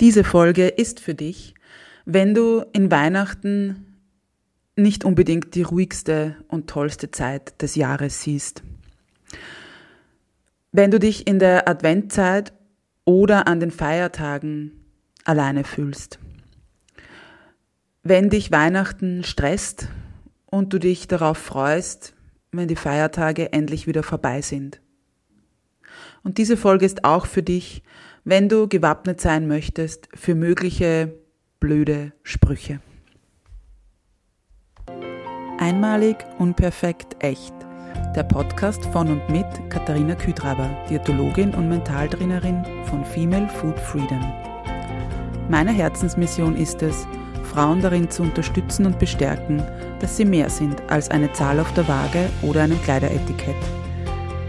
Diese Folge ist für dich, wenn du in Weihnachten nicht unbedingt die ruhigste und tollste Zeit des Jahres siehst. Wenn du dich in der Adventzeit oder an den Feiertagen alleine fühlst. Wenn dich Weihnachten stresst und du dich darauf freust, wenn die Feiertage endlich wieder vorbei sind. Und diese Folge ist auch für dich, wenn du gewappnet sein möchtest für mögliche blöde Sprüche. Einmalig, unperfekt, echt. Der Podcast von und mit Katharina Küdraber, Diätologin und Mentaltrainerin von Female Food Freedom. Meine Herzensmission ist es, Frauen darin zu unterstützen und bestärken, dass sie mehr sind als eine Zahl auf der Waage oder einem Kleideretikett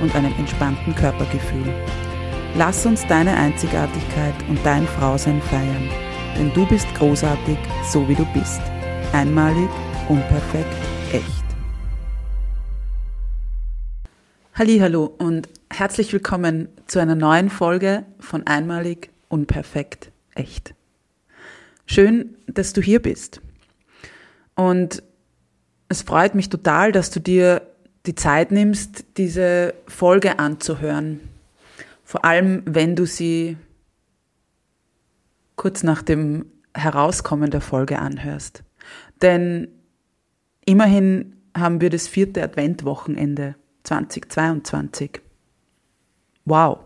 und einem entspannten Körpergefühl. Lass uns deine Einzigartigkeit und dein Frausein feiern, denn du bist großartig, so wie du bist. Einmalig, unperfekt, echt. Hallo und herzlich willkommen zu einer neuen Folge von Einmalig, unperfekt, echt. Schön, dass du hier bist. Und es freut mich total, dass du dir die Zeit nimmst, diese Folge anzuhören. Vor allem, wenn du sie kurz nach dem Herauskommen der Folge anhörst. Denn immerhin haben wir das vierte Adventwochenende 2022. Wow.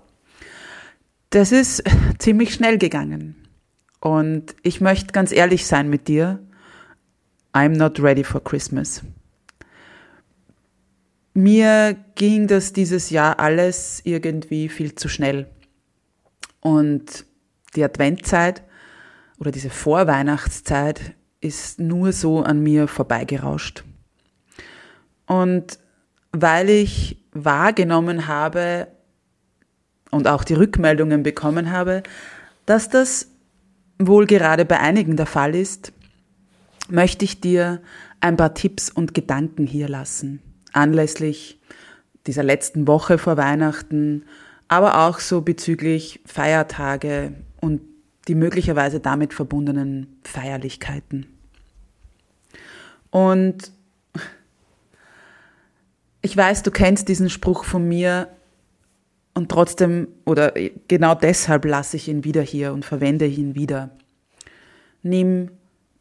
Das ist ziemlich schnell gegangen. Und ich möchte ganz ehrlich sein mit dir. I'm not ready for Christmas. Mir ging das dieses Jahr alles irgendwie viel zu schnell. Und die Adventzeit oder diese Vorweihnachtszeit ist nur so an mir vorbeigerauscht. Und weil ich wahrgenommen habe und auch die Rückmeldungen bekommen habe, dass das wohl gerade bei einigen der Fall ist, möchte ich dir ein paar Tipps und Gedanken hier lassen anlässlich dieser letzten Woche vor Weihnachten, aber auch so bezüglich Feiertage und die möglicherweise damit verbundenen Feierlichkeiten. Und ich weiß, du kennst diesen Spruch von mir und trotzdem oder genau deshalb lasse ich ihn wieder hier und verwende ihn wieder. Nimm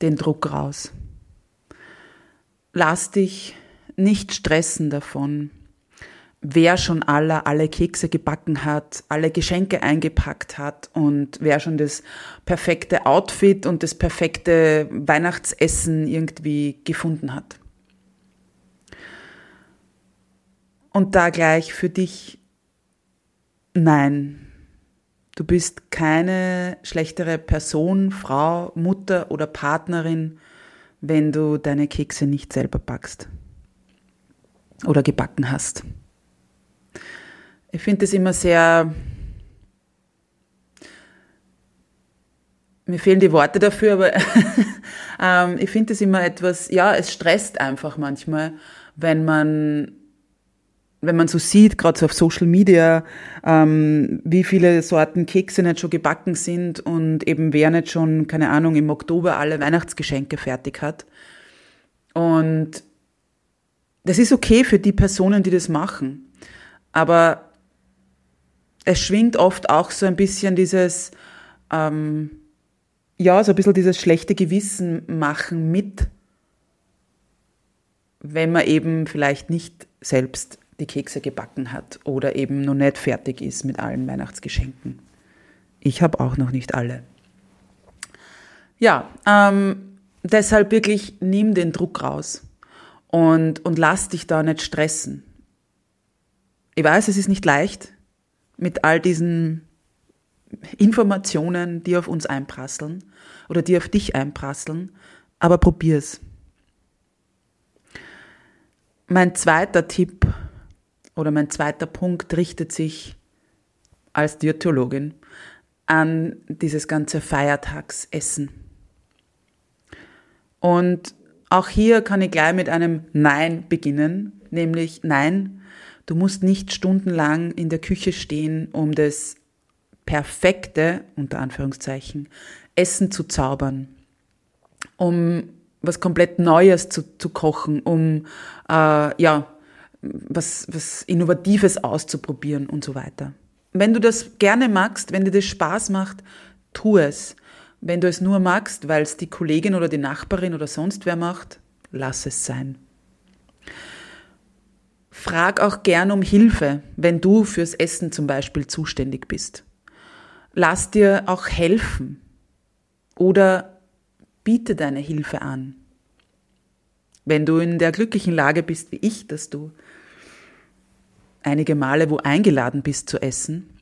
den Druck raus. Lass dich nicht stressen davon, wer schon alle, alle Kekse gebacken hat, alle Geschenke eingepackt hat und wer schon das perfekte Outfit und das perfekte Weihnachtsessen irgendwie gefunden hat. Und da gleich für dich, nein, du bist keine schlechtere Person, Frau, Mutter oder Partnerin, wenn du deine Kekse nicht selber backst oder gebacken hast. Ich finde es immer sehr, mir fehlen die Worte dafür, aber ähm, ich finde es immer etwas, ja, es stresst einfach manchmal, wenn man wenn man so sieht, gerade so auf Social Media, ähm, wie viele Sorten Kekse nicht schon gebacken sind und eben wer nicht schon, keine Ahnung, im Oktober alle Weihnachtsgeschenke fertig hat. Und das ist okay für die Personen, die das machen. Aber es schwingt oft auch so ein bisschen dieses, ähm, ja, so ein bisschen dieses schlechte Gewissen machen mit, wenn man eben vielleicht nicht selbst die Kekse gebacken hat oder eben noch nicht fertig ist mit allen Weihnachtsgeschenken. Ich habe auch noch nicht alle. Ja, ähm, deshalb wirklich nimm den Druck raus und, und lass dich da nicht stressen. Ich weiß, es ist nicht leicht mit all diesen Informationen, die auf uns einprasseln oder die auf dich einprasseln, aber probier's. Mein zweiter Tipp oder mein zweiter Punkt richtet sich als Diätologin an dieses ganze Feiertagsessen. Und auch hier kann ich gleich mit einem Nein beginnen, nämlich Nein, du musst nicht stundenlang in der Küche stehen, um das perfekte, unter Anführungszeichen, Essen zu zaubern, um was komplett Neues zu, zu kochen, um äh, ja, was, was Innovatives auszuprobieren und so weiter. Wenn du das gerne magst, wenn dir das Spaß macht, tu es. Wenn du es nur magst, weil es die Kollegin oder die Nachbarin oder sonst wer macht, lass es sein. Frag auch gern um Hilfe, wenn du fürs Essen zum Beispiel zuständig bist. Lass dir auch helfen oder biete deine Hilfe an. Wenn du in der glücklichen Lage bist wie ich, dass du einige Male wo eingeladen bist zu essen,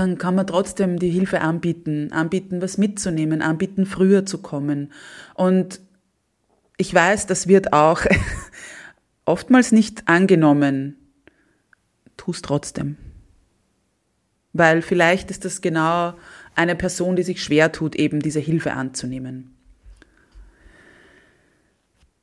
dann kann man trotzdem die Hilfe anbieten, anbieten, was mitzunehmen, anbieten, früher zu kommen. Und ich weiß, das wird auch oftmals nicht angenommen. Tu es trotzdem. Weil vielleicht ist das genau eine Person, die sich schwer tut, eben diese Hilfe anzunehmen.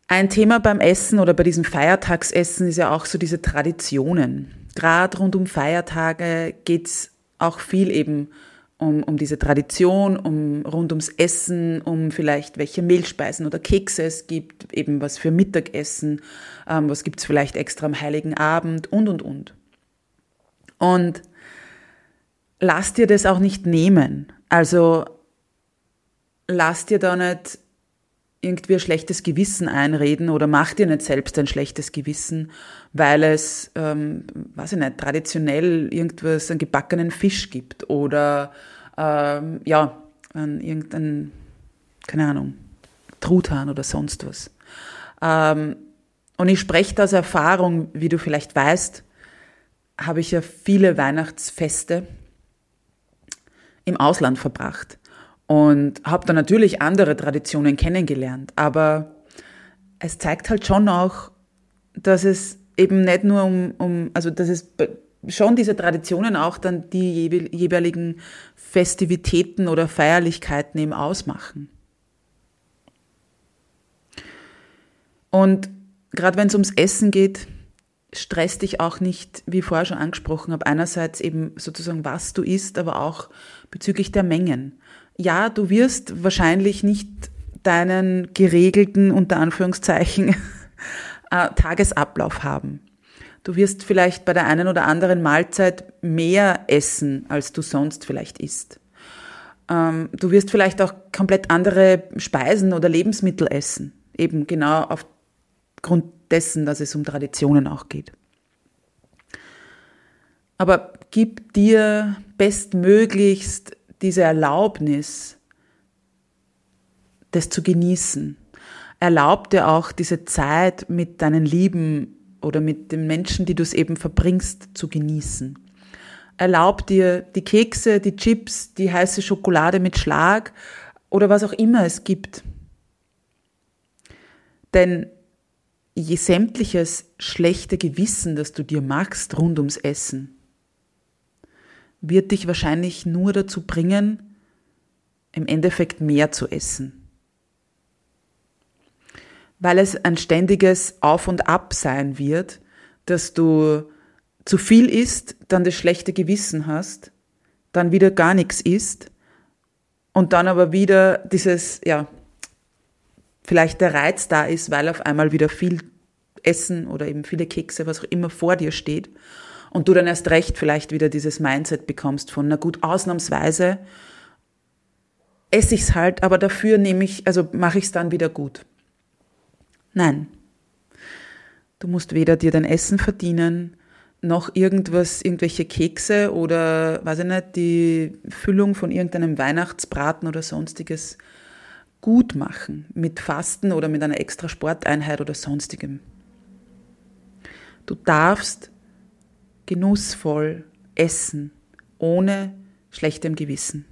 Ein Thema beim Essen oder bei diesem Feiertagsessen ist ja auch so diese Traditionen. Gerade rund um Feiertage geht's auch viel eben um, um diese Tradition, um rund ums Essen, um vielleicht welche Mehlspeisen oder Kekse es gibt, eben was für Mittagessen, ähm, was gibt's vielleicht extra am Heiligen Abend und, und, und. Und lass dir das auch nicht nehmen. Also lass dir da nicht irgendwie ein schlechtes Gewissen einreden oder mach dir nicht selbst ein schlechtes Gewissen, weil es, ähm, weiß ich nicht, traditionell irgendwas, einen gebackenen Fisch gibt oder ähm, ja, an irgendein, keine Ahnung, Truthahn oder sonst was. Ähm, und ich spreche da aus Erfahrung, wie du vielleicht weißt, habe ich ja viele Weihnachtsfeste im Ausland verbracht und habe da natürlich andere Traditionen kennengelernt. Aber es zeigt halt schon auch, dass es eben nicht nur um, um also dass es schon diese Traditionen auch dann die jeweiligen Festivitäten oder Feierlichkeiten eben ausmachen. Und gerade wenn es ums Essen geht, stresst dich auch nicht, wie vorher schon angesprochen habe, einerseits eben sozusagen, was du isst, aber auch bezüglich der Mengen ja, du wirst wahrscheinlich nicht deinen geregelten, unter Anführungszeichen, äh, Tagesablauf haben. Du wirst vielleicht bei der einen oder anderen Mahlzeit mehr essen, als du sonst vielleicht isst. Ähm, du wirst vielleicht auch komplett andere Speisen oder Lebensmittel essen. Eben genau aufgrund dessen, dass es um Traditionen auch geht. Aber gib dir bestmöglichst diese Erlaubnis, das zu genießen. Erlaub dir auch diese Zeit mit deinen Lieben oder mit den Menschen, die du es eben verbringst, zu genießen. Erlaub dir die Kekse, die Chips, die heiße Schokolade mit Schlag oder was auch immer es gibt. Denn je sämtliches schlechte Gewissen, das du dir machst rund ums Essen, wird dich wahrscheinlich nur dazu bringen, im Endeffekt mehr zu essen. Weil es ein ständiges Auf und Ab sein wird, dass du zu viel isst, dann das schlechte Gewissen hast, dann wieder gar nichts isst und dann aber wieder dieses, ja, vielleicht der Reiz da ist, weil auf einmal wieder viel Essen oder eben viele Kekse, was auch immer vor dir steht und du dann erst recht vielleicht wieder dieses Mindset bekommst von, na gut, ausnahmsweise esse ich es halt, aber dafür nehme ich, also mache ich es dann wieder gut. Nein. Du musst weder dir dein Essen verdienen, noch irgendwas, irgendwelche Kekse oder, weiß ich nicht, die Füllung von irgendeinem Weihnachtsbraten oder sonstiges gut machen. Mit Fasten oder mit einer extra Sporteinheit oder sonstigem. Du darfst genussvoll essen, ohne schlechtem Gewissen.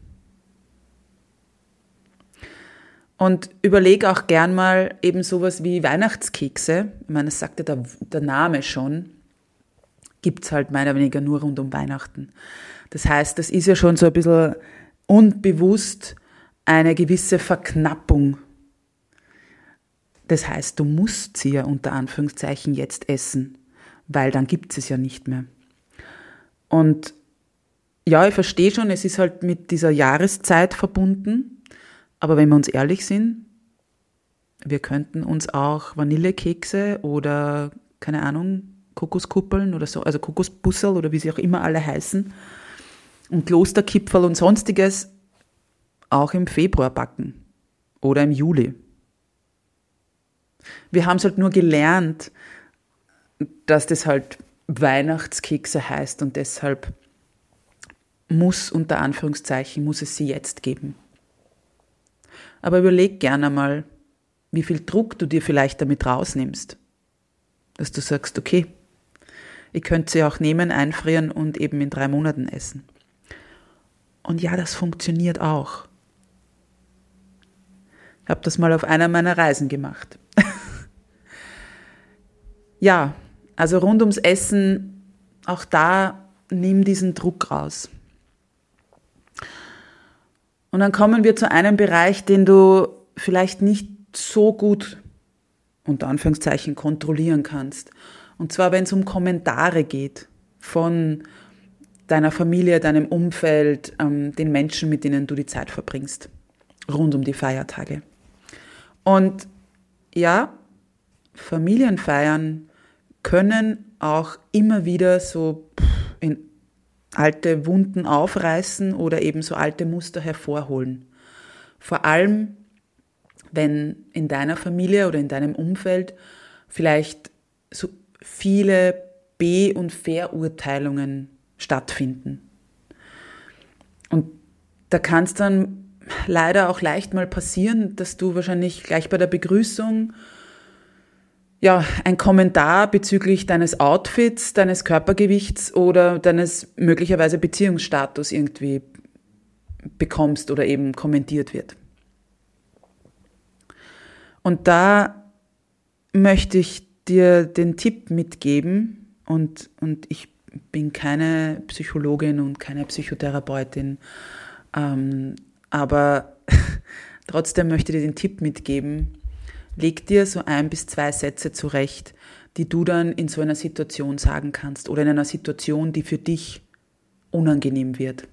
Und überleg auch gern mal eben sowas wie Weihnachtskekse. Ich meine, das sagte der, der Name schon. Gibt's halt mehr oder weniger nur rund um Weihnachten. Das heißt, das ist ja schon so ein bisschen unbewusst eine gewisse Verknappung. Das heißt, du musst sie ja unter Anführungszeichen jetzt essen, weil dann gibt es ja nicht mehr. Und ja, ich verstehe schon, es ist halt mit dieser Jahreszeit verbunden, aber wenn wir uns ehrlich sind, wir könnten uns auch Vanillekekse oder, keine Ahnung, Kokoskuppeln oder so, also Kokosbussel oder wie sie auch immer alle heißen, und Klosterkipferl und sonstiges auch im Februar backen oder im Juli. Wir haben es halt nur gelernt, dass das halt Weihnachtskekse heißt und deshalb muss unter Anführungszeichen, muss es sie jetzt geben. Aber überleg gerne mal, wie viel Druck du dir vielleicht damit rausnimmst. Dass du sagst, okay, ich könnte sie auch nehmen, einfrieren und eben in drei Monaten essen. Und ja, das funktioniert auch. Ich habe das mal auf einer meiner Reisen gemacht. ja, also rund ums Essen, auch da nimm diesen Druck raus. Und dann kommen wir zu einem Bereich, den du vielleicht nicht so gut unter Anführungszeichen kontrollieren kannst. Und zwar, wenn es um Kommentare geht von deiner Familie, deinem Umfeld, ähm, den Menschen, mit denen du die Zeit verbringst, rund um die Feiertage. Und ja, Familienfeiern können auch immer wieder so in alte Wunden aufreißen oder eben so alte Muster hervorholen. Vor allem, wenn in deiner Familie oder in deinem Umfeld vielleicht so viele B- und Verurteilungen stattfinden. Und da kann es dann leider auch leicht mal passieren, dass du wahrscheinlich gleich bei der Begrüßung ja, ein Kommentar bezüglich deines Outfits, deines Körpergewichts oder deines möglicherweise Beziehungsstatus irgendwie bekommst oder eben kommentiert wird. Und da möchte ich dir den Tipp mitgeben und, und ich bin keine Psychologin und keine Psychotherapeutin, ähm, aber trotzdem möchte ich dir den Tipp mitgeben, leg dir so ein bis zwei Sätze zurecht, die du dann in so einer Situation sagen kannst oder in einer Situation, die für dich unangenehm wird.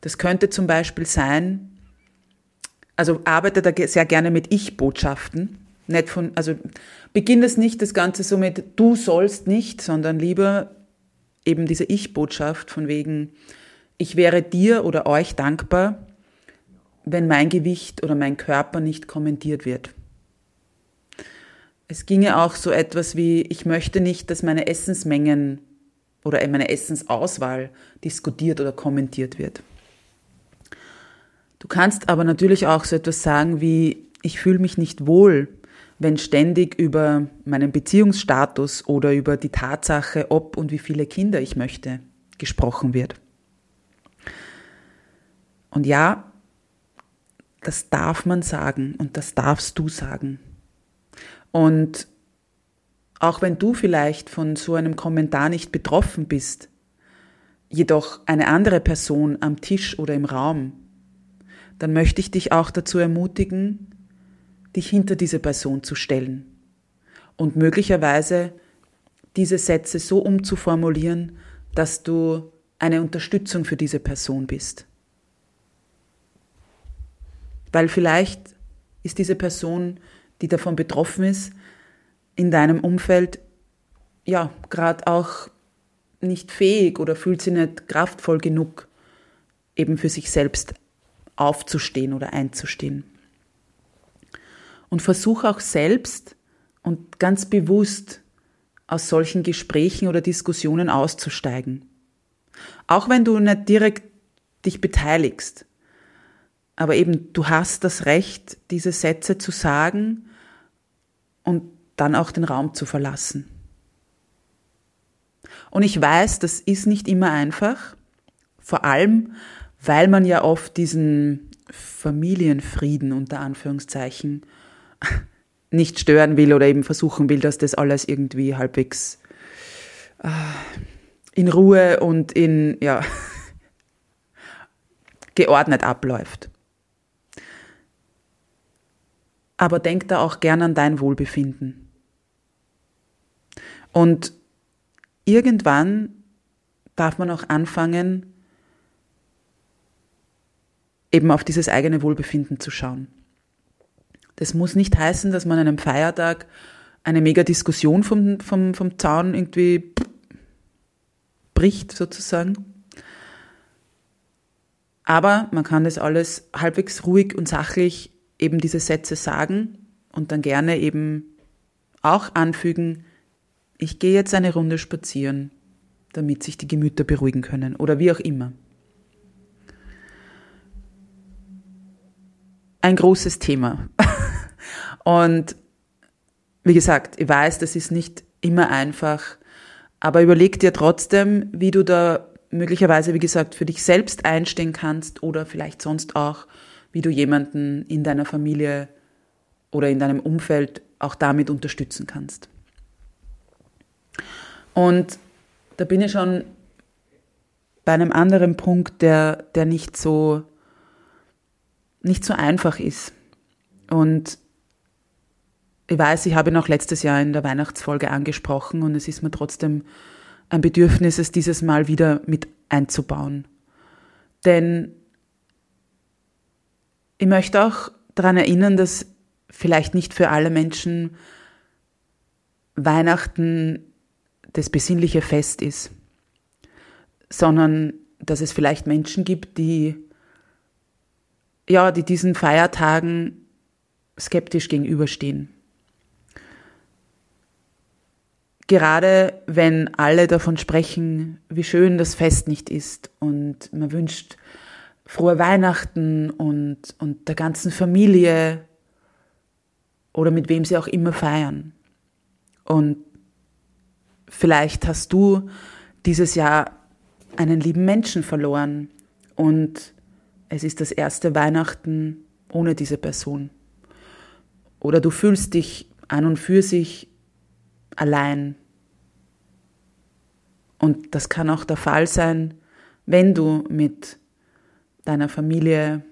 Das könnte zum Beispiel sein, also arbeite da sehr gerne mit Ich-Botschaften. Nicht von, also beginn das nicht, das Ganze so mit du sollst nicht, sondern lieber eben diese Ich-Botschaft von wegen, ich wäre dir oder euch dankbar, wenn mein Gewicht oder mein Körper nicht kommentiert wird. Es ginge auch so etwas wie, ich möchte nicht, dass meine Essensmengen oder meine Essensauswahl diskutiert oder kommentiert wird. Du kannst aber natürlich auch so etwas sagen wie, ich fühle mich nicht wohl, wenn ständig über meinen Beziehungsstatus oder über die Tatsache, ob und wie viele Kinder ich möchte, gesprochen wird. Und ja, das darf man sagen und das darfst du sagen. Und auch wenn du vielleicht von so einem Kommentar nicht betroffen bist, jedoch eine andere Person am Tisch oder im Raum, dann möchte ich dich auch dazu ermutigen, dich hinter diese Person zu stellen und möglicherweise diese Sätze so umzuformulieren, dass du eine Unterstützung für diese Person bist. Weil vielleicht ist diese Person, die davon betroffen ist, in deinem Umfeld ja gerade auch nicht fähig oder fühlt sie nicht kraftvoll genug, eben für sich selbst aufzustehen oder einzustehen. Und versuche auch selbst und ganz bewusst aus solchen Gesprächen oder Diskussionen auszusteigen. Auch wenn du nicht direkt dich beteiligst. Aber eben, du hast das Recht, diese Sätze zu sagen und dann auch den Raum zu verlassen. Und ich weiß, das ist nicht immer einfach, Vor allem, weil man ja oft diesen Familienfrieden unter Anführungszeichen nicht stören will oder eben versuchen will, dass das alles irgendwie halbwegs äh, in Ruhe und in, ja, geordnet abläuft. Aber denk da auch gern an dein Wohlbefinden. Und irgendwann darf man auch anfangen, eben auf dieses eigene Wohlbefinden zu schauen. Das muss nicht heißen, dass man an einem Feiertag eine mega Diskussion vom, vom, vom Zaun irgendwie bricht, sozusagen. Aber man kann das alles halbwegs ruhig und sachlich eben diese Sätze sagen und dann gerne eben auch anfügen, ich gehe jetzt eine Runde spazieren, damit sich die Gemüter beruhigen können oder wie auch immer. Ein großes Thema. Und wie gesagt, ich weiß, das ist nicht immer einfach, aber überleg dir trotzdem, wie du da möglicherweise, wie gesagt, für dich selbst einstehen kannst oder vielleicht sonst auch, wie du jemanden in deiner Familie oder in deinem Umfeld auch damit unterstützen kannst. Und da bin ich schon bei einem anderen Punkt, der, der nicht so, nicht so einfach ist. Und ich weiß, ich habe ihn auch letztes Jahr in der Weihnachtsfolge angesprochen und es ist mir trotzdem ein Bedürfnis, es dieses Mal wieder mit einzubauen. Denn ich möchte auch daran erinnern, dass vielleicht nicht für alle Menschen Weihnachten das besinnliche Fest ist, sondern dass es vielleicht Menschen gibt, die ja, die diesen Feiertagen skeptisch gegenüberstehen. Gerade wenn alle davon sprechen, wie schön das Fest nicht ist und man wünscht frohe Weihnachten und, und der ganzen Familie oder mit wem sie auch immer feiern. Und vielleicht hast du dieses Jahr einen lieben Menschen verloren und es ist das erste Weihnachten ohne diese Person. Oder du fühlst dich an und für sich allein. Und das kann auch der Fall sein, wenn du mit deiner Familie,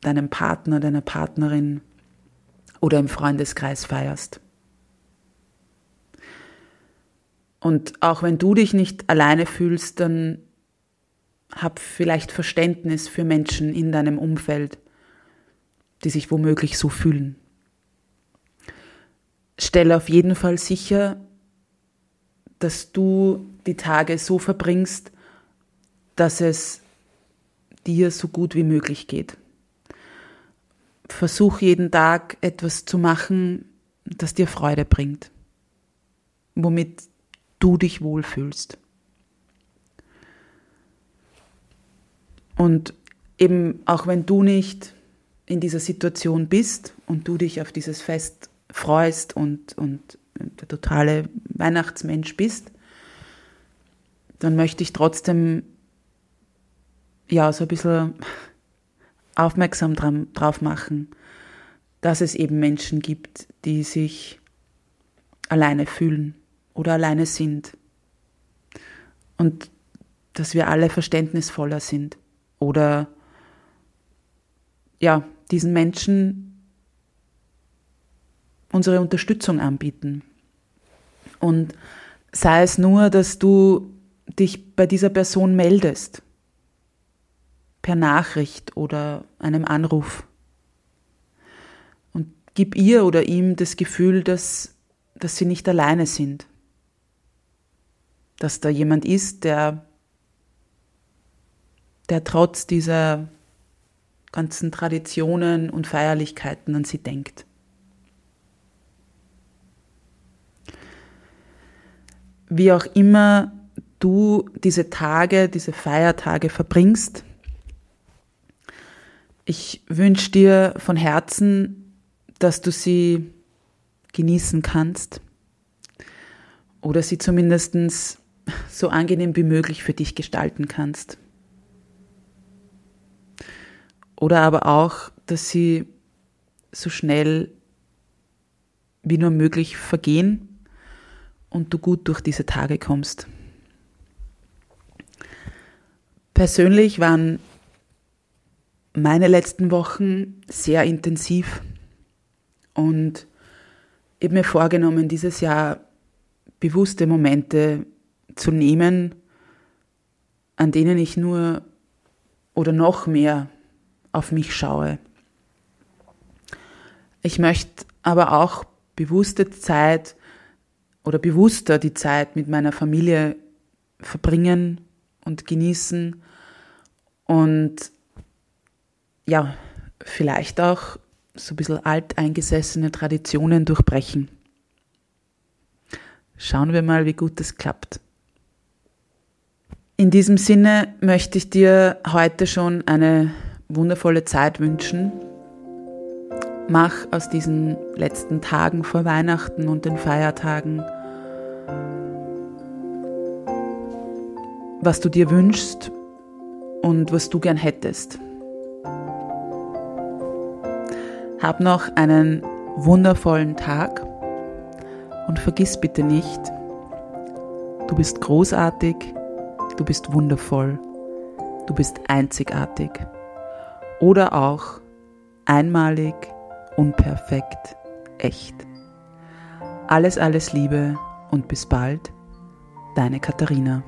deinem Partner, deiner Partnerin oder im Freundeskreis feierst. Und auch wenn du dich nicht alleine fühlst, dann hab vielleicht Verständnis für Menschen in deinem Umfeld, die sich womöglich so fühlen. Stelle auf jeden Fall sicher, dass du die Tage so verbringst, dass es dir so gut wie möglich geht. Versuch jeden Tag etwas zu machen, das dir Freude bringt, womit du dich wohlfühlst. Und eben auch wenn du nicht in dieser Situation bist und du dich auf dieses Fest freust und, und der totale Weihnachtsmensch bist, dann möchte ich trotzdem ja so ein bisschen aufmerksam drauf machen, dass es eben Menschen gibt, die sich alleine fühlen oder alleine sind. Und dass wir alle verständnisvoller sind oder ja, diesen Menschen unsere Unterstützung anbieten. Und sei es nur, dass du dich bei dieser Person meldest, per Nachricht oder einem Anruf. Und gib ihr oder ihm das Gefühl, dass, dass sie nicht alleine sind. Dass da jemand ist, der der trotz dieser ganzen Traditionen und Feierlichkeiten an sie denkt. Wie auch immer du diese Tage, diese Feiertage verbringst, ich wünsche dir von Herzen, dass du sie genießen kannst oder sie zumindest so angenehm wie möglich für dich gestalten kannst. Oder aber auch, dass sie so schnell wie nur möglich vergehen und du gut durch diese Tage kommst. Persönlich waren meine letzten Wochen sehr intensiv und ich habe mir vorgenommen, dieses Jahr bewusste Momente zu nehmen, an denen ich nur oder noch mehr auf mich schaue. Ich möchte aber auch bewusste Zeit oder bewusster die Zeit mit meiner Familie verbringen und genießen und ja, vielleicht auch so ein bisschen alteingesessene Traditionen durchbrechen. Schauen wir mal, wie gut das klappt. In diesem Sinne möchte ich dir heute schon eine wundervolle Zeit wünschen. Mach aus diesen letzten Tagen vor Weihnachten und den Feiertagen, was du dir wünschst und was du gern hättest. Hab noch einen wundervollen Tag und vergiss bitte nicht, du bist großartig, du bist wundervoll, du bist einzigartig oder auch einmalig, unperfekt, echt. Alles, alles Liebe und bis bald, deine Katharina.